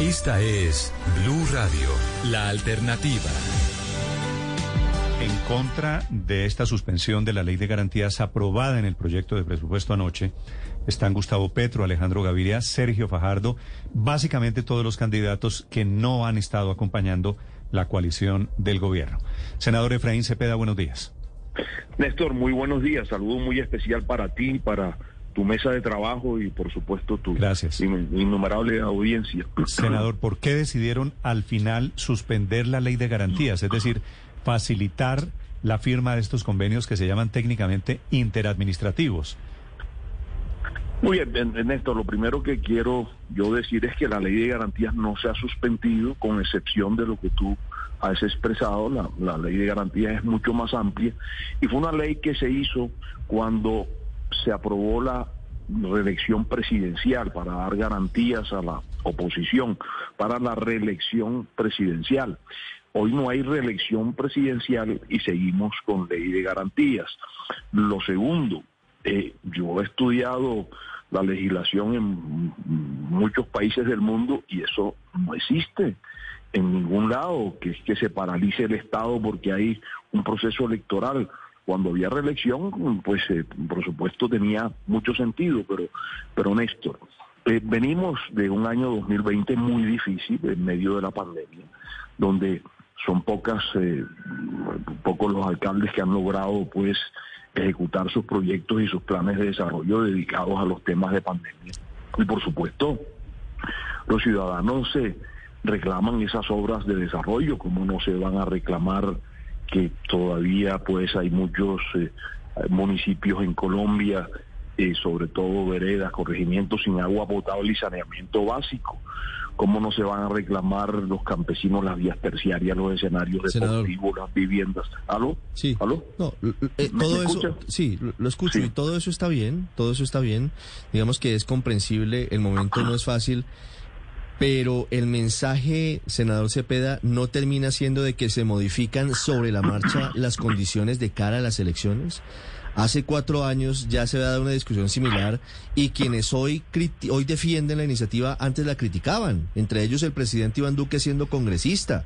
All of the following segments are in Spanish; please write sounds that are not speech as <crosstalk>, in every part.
Esta es Blue Radio, la alternativa. En contra de esta suspensión de la ley de garantías aprobada en el proyecto de presupuesto anoche, están Gustavo Petro, Alejandro Gaviria, Sergio Fajardo, básicamente todos los candidatos que no han estado acompañando la coalición del gobierno. Senador Efraín Cepeda, buenos días. Néstor, muy buenos días. Saludo muy especial para ti, para tu mesa de trabajo y por supuesto tu Gracias. innumerable audiencia. <clears throat> Senador, ¿por qué decidieron al final suspender la ley de garantías? Es decir, facilitar la firma de estos convenios que se llaman técnicamente interadministrativos. Muy bien, Néstor, lo primero que quiero yo decir es que la ley de garantías no se ha suspendido, con excepción de lo que tú has expresado. La, la ley de garantías es mucho más amplia y fue una ley que se hizo cuando se aprobó la reelección presidencial para dar garantías a la oposición para la reelección presidencial. Hoy no hay reelección presidencial y seguimos con ley de garantías. Lo segundo, eh, yo he estudiado la legislación en muchos países del mundo y eso no existe en ningún lado, que es que se paralice el Estado porque hay un proceso electoral cuando había reelección, pues eh, por supuesto tenía mucho sentido, pero, pero Néstor, eh, venimos de un año 2020 muy difícil en medio de la pandemia, donde son pocas, eh, pocos los alcaldes que han logrado pues ejecutar sus proyectos y sus planes de desarrollo dedicados a los temas de pandemia. Y por supuesto, los ciudadanos se reclaman esas obras de desarrollo, como no se van a reclamar que todavía pues hay muchos eh, municipios en Colombia, eh, sobre todo veredas, corregimientos sin agua potable y saneamiento básico. ¿Cómo no se van a reclamar los campesinos las vías terciarias, los escenarios deportivos, las viviendas? ¿Aló? Sí. ¿Aló? No, eh, todo eso, sí, lo escucho y todo eso está bien, todo eso está bien. Digamos que es comprensible, el momento no es fácil. Pero el mensaje, senador Cepeda, no termina siendo de que se modifican sobre la marcha las condiciones de cara a las elecciones. Hace cuatro años ya se había dado una discusión similar y quienes hoy, hoy defienden la iniciativa antes la criticaban, entre ellos el presidente Iván Duque siendo congresista.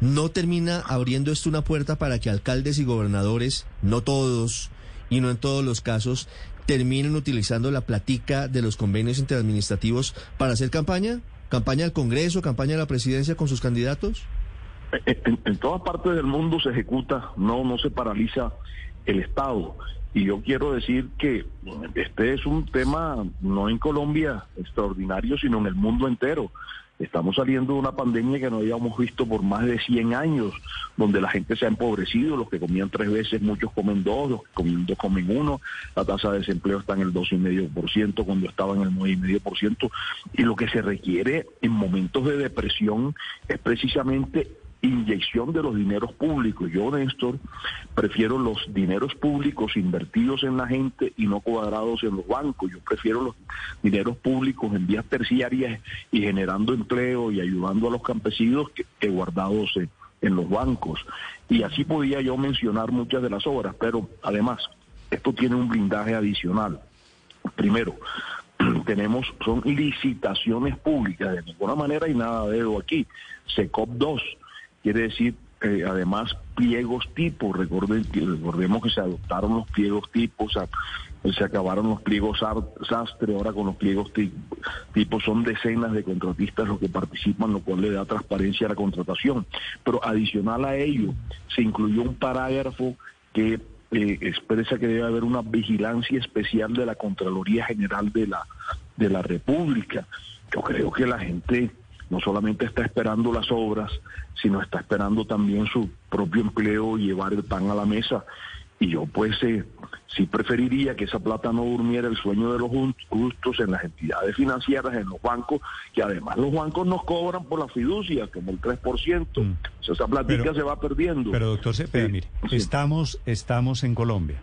¿No termina abriendo esto una puerta para que alcaldes y gobernadores, no todos y no en todos los casos, terminen utilizando la platica de los convenios interadministrativos para hacer campaña? ¿Campaña al Congreso, campaña a la presidencia con sus candidatos? En, en todas partes del mundo se ejecuta, no, no se paraliza el Estado. Y yo quiero decir que este es un tema no en Colombia extraordinario, sino en el mundo entero. Estamos saliendo de una pandemia que no habíamos visto por más de 100 años, donde la gente se ha empobrecido, los que comían tres veces, muchos comen dos, los que comían dos comen uno, la tasa de desempleo está en el 2,5% cuando estaba en el 9,5%, y lo que se requiere en momentos de depresión es precisamente inyección de los dineros públicos. Yo, Néstor, prefiero los dineros públicos invertidos en la gente y no cuadrados en los bancos. Yo prefiero los dineros públicos en vías terciarias y generando empleo y ayudando a los campesinos que, guardados en, los bancos. Y así podía yo mencionar muchas de las obras, pero además, esto tiene un blindaje adicional. Primero, <clears throat> tenemos, son licitaciones públicas, de ninguna manera hay nada de eso aquí. SECOP 2 quiere decir eh, además pliegos tipos. Recuerden, recordemos que se adoptaron los pliegos tipos, se acabaron los pliegos sastre, ahora con los pliegos tipos son decenas de contratistas los que participan, lo cual le da transparencia a la contratación. Pero adicional a ello, se incluyó un parágrafo que eh, expresa que debe haber una vigilancia especial de la Contraloría General de la, de la República. Yo creo que la gente no solamente está esperando las obras, sino está esperando también su propio empleo y llevar el pan a la mesa. y yo pues eh, sí preferiría que esa plata no durmiera el sueño de los justos en las entidades financieras, en los bancos, que además los bancos nos cobran por la fiducia, como el 3%. Mm. O sea, esa platica se va perdiendo. Pero doctor Cepeda, mire, estamos, estamos en Colombia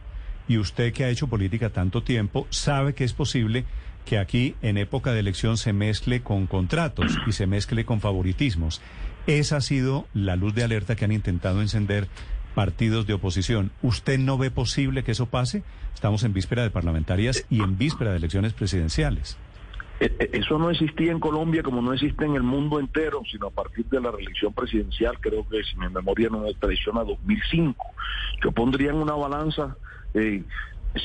y usted que ha hecho política tanto tiempo sabe que es posible que aquí en época de elección se mezcle con contratos y se mezcle con favoritismos. Esa ha sido la luz de alerta que han intentado encender partidos de oposición. ¿Usted no ve posible que eso pase? Estamos en víspera de parlamentarias y en víspera de elecciones presidenciales. E, e, eso no existía en Colombia como no existe en el mundo entero, sino a partir de la reelección presidencial, creo que si mi memoria no me traiciona, 2005. Yo pondría en una balanza eh,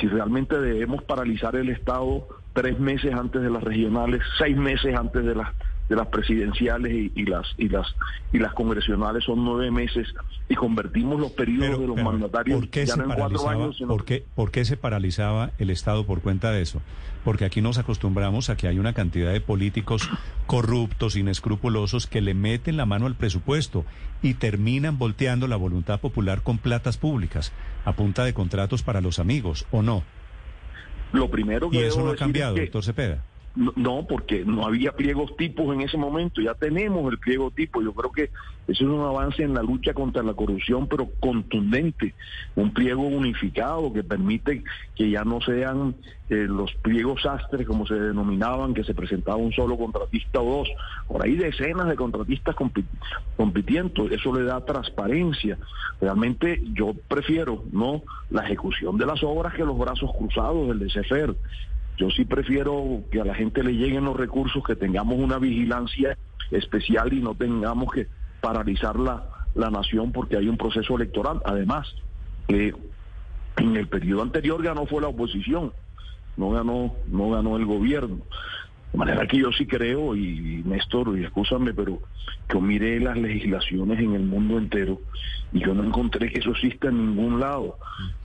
si realmente debemos paralizar el Estado tres meses antes de las regionales, seis meses antes de las de las presidenciales y, las y las y las congresionales son nueve meses y convertimos los periodos de los mandatarios ya no en cuatro años. ¿por, qué, ¿Por qué se paralizaba el Estado por cuenta de eso? Porque aquí nos acostumbramos a que hay una cantidad de políticos corruptos, inescrupulosos, que le meten la mano al presupuesto y terminan volteando la voluntad popular con platas públicas a punta de contratos para los amigos, ¿o no? Lo primero que y eso no ha cambiado, doctor Cepeda. No, porque no había pliegos tipos en ese momento, ya tenemos el pliego tipo. Yo creo que eso es un avance en la lucha contra la corrupción, pero contundente. Un pliego unificado que permite que ya no sean eh, los pliegos astres, como se denominaban, que se presentaba un solo contratista o dos. Por ahí decenas de contratistas compitiendo. Eso le da transparencia. Realmente yo prefiero no la ejecución de las obras que los brazos cruzados del DCFER. Yo sí prefiero que a la gente le lleguen los recursos, que tengamos una vigilancia especial y no tengamos que paralizar la, la nación porque hay un proceso electoral. Además, en el periodo anterior ganó fue la oposición, no ganó, no ganó el gobierno. De manera que yo sí creo, y, Néstor, y escúchame, pero yo miré las legislaciones en el mundo entero y yo no encontré que eso exista en ningún lado.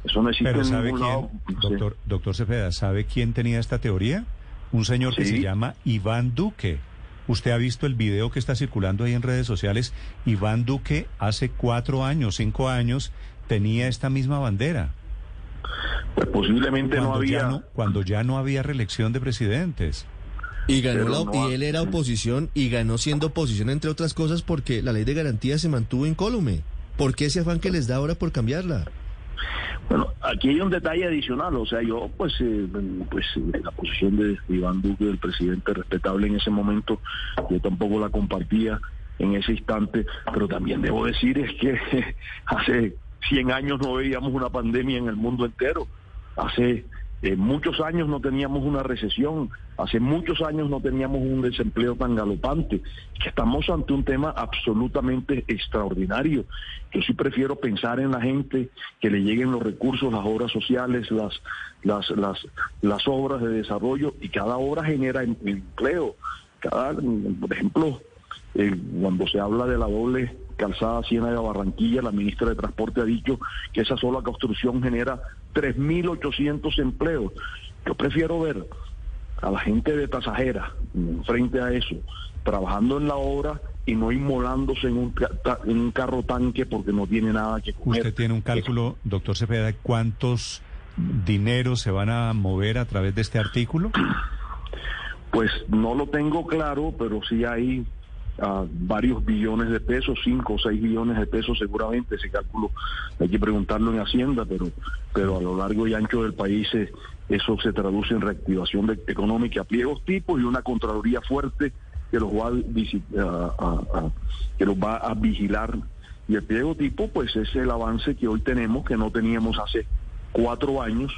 Eso no existe en ningún lado. Doctor, doctor Cepeda, ¿sabe quién tenía esta teoría? Un señor que se llama Iván Duque. Usted ha visto el video que está circulando ahí en redes sociales. Iván Duque hace cuatro años, cinco años, tenía esta misma bandera. Pues posiblemente no había. cuando ya no había reelección de presidentes. Y ganó y él era oposición y ganó siendo oposición entre otras cosas porque la ley de garantía se mantuvo incólume. ¿Por qué ese afán que les da ahora por cambiarla? Bueno, aquí hay un detalle adicional, o sea, yo pues eh, pues la posición de Iván Duque, el presidente respetable en ese momento, yo tampoco la compartía en ese instante, pero también debo decir es que <laughs> hace 100 años no veíamos una pandemia en el mundo entero. Hace eh, muchos años no teníamos una recesión, hace muchos años no teníamos un desempleo tan galopante, que estamos ante un tema absolutamente extraordinario. Yo sí prefiero pensar en la gente, que le lleguen los recursos, las obras sociales, las, las, las, obras de desarrollo, y cada obra genera em, empleo. Cada, por ejemplo, eh, cuando se habla de la doble calzada Ciénaga Barranquilla, la ministra de Transporte ha dicho que esa sola construcción genera 3.800 empleos. Yo prefiero ver a la gente de pasajera frente a eso, trabajando en la obra y no inmolándose en un, en un carro tanque porque no tiene nada que comer. ¿Usted tiene un cálculo, doctor Cepeda, cuántos dineros se van a mover a través de este artículo? Pues no lo tengo claro, pero sí hay a varios billones de pesos, 5 o 6 billones de pesos seguramente, ese cálculo hay que preguntarlo en Hacienda, pero, pero a lo largo y ancho del país eh, eso se traduce en reactivación de, económica, pliegos tipos y una Contraloría fuerte que los va a, que los va a vigilar. Y el pliego tipo, pues es el avance que hoy tenemos, que no teníamos hace cuatro años,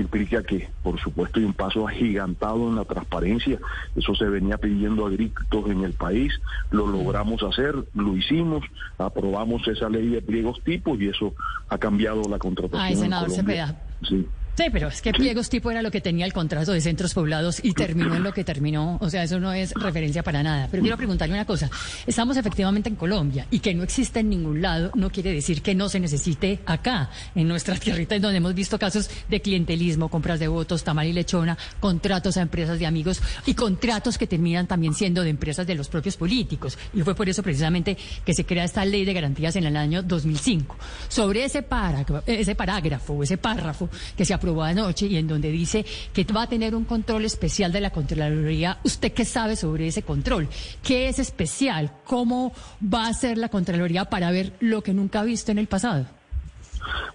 implica que, por supuesto, hay un paso agigantado en la transparencia. Eso se venía pidiendo a gritos en el país. Lo logramos hacer, lo hicimos, aprobamos esa ley de pliegos tipos y eso ha cambiado la contratación. Ay, senador Cepeda. Sí. Sí, pero es que pliegos tipo era lo que tenía el contrato de centros poblados y terminó en lo que terminó. O sea, eso no es referencia para nada. Pero quiero preguntarle una cosa. Estamos efectivamente en Colombia y que no existe en ningún lado no quiere decir que no se necesite acá, en nuestras tierritas, donde hemos visto casos de clientelismo, compras de votos, tamal y lechona, contratos a empresas de amigos y contratos que terminan también siendo de empresas de los propios políticos. Y fue por eso precisamente que se crea esta ley de garantías en el año 2005. Sobre ese parágrafo, ese parágrafo, ese párrafo que se aprobó anoche y en donde dice que va a tener un control especial de la Contraloría. ¿Usted qué sabe sobre ese control? ¿Qué es especial? ¿Cómo va a ser la Contraloría para ver lo que nunca ha visto en el pasado?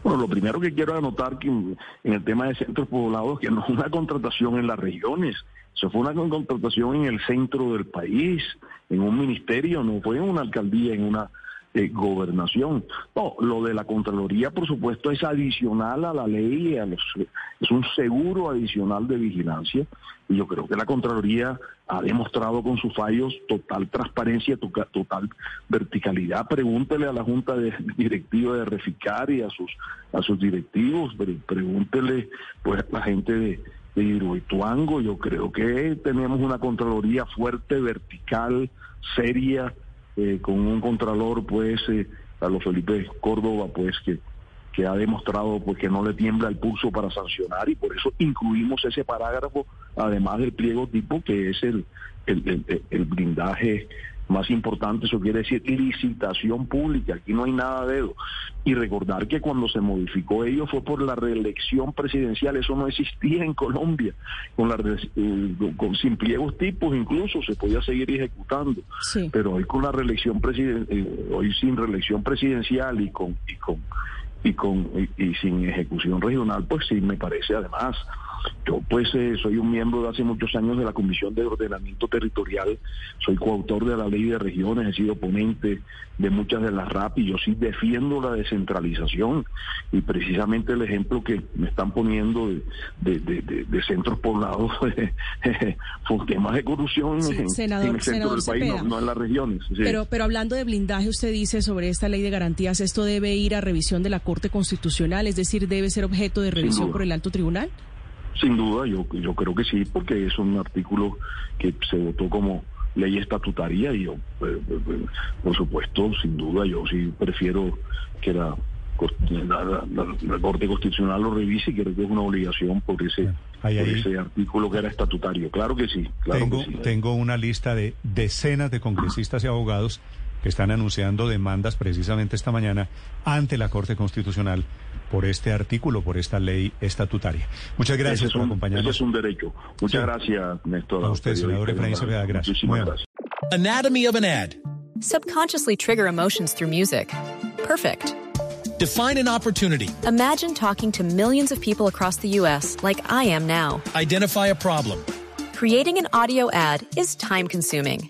Bueno, lo primero que quiero anotar que en el tema de centros poblados que no es una contratación en las regiones, eso fue una contratación en el centro del país, en un ministerio, no fue en una alcaldía, en una de gobernación. No, lo de la Contraloría, por supuesto, es adicional a la ley, es un seguro adicional de vigilancia. Y yo creo que la Contraloría ha demostrado con sus fallos total transparencia, total verticalidad. Pregúntele a la Junta de, Directiva de Reficar y a sus, a directivos, pregúntele pues a la gente de, de. Yo creo que tenemos una Contraloría fuerte, vertical, seria, eh, con un contralor, pues, eh, Carlos Felipe Córdoba, pues, que, que ha demostrado pues, que no le tiembla el pulso para sancionar y por eso incluimos ese parágrafo, además del pliego tipo, que es el, el, el blindaje más importante, eso quiere decir licitación pública, aquí no hay nada de eso. Y recordar que cuando se modificó ello fue por la reelección presidencial, eso no existía en Colombia, con, la, eh, con sin pliegos tipos incluso se podía seguir ejecutando, pero hoy con la reelección presidencial, eh, hoy sin reelección presidencial y con y con y con y sin ejecución regional, pues sí me parece además yo pues eh, soy un miembro de hace muchos años de la Comisión de Ordenamiento Territorial, soy coautor de la ley de regiones, he sido ponente de muchas de las RAP y yo sí defiendo la descentralización y precisamente el ejemplo que me están poniendo de, centros poblados fue temas de corrupción en, el centro del país, no, en las regiones. Pero, pero hablando de blindaje, usted dice sobre esta ley de garantías, ¿esto debe ir a revisión de la Corte Constitucional, es decir, debe ser objeto de revisión por el alto tribunal? Sin duda, yo, yo creo que sí, porque es un artículo que se votó como ley estatutaria y yo, eh, eh, eh, por supuesto, sin duda, yo sí prefiero que la, la, Corte Constitucional lo revise y creo que es una obligación por ese, ese artículo que era estatutario. Claro que sí. Claro tengo, que sí. tengo una lista de decenas de congresistas y abogados están anunciando demandas precisamente esta mañana ante la Corte Constitucional por este artículo, por esta ley estatutaria. Muchas gracias por acompañarnos. Ese es un derecho. Muchas gracias, Néstor. A usted, senador Efraín Cepeda, gracias. gracias. Anatomy of an ad. Subconsciously trigger emotions through music. Perfect. Define an opportunity. Imagine talking to millions of people across the U.S. like I am now. Identify a problem. Creating an audio ad is time consuming.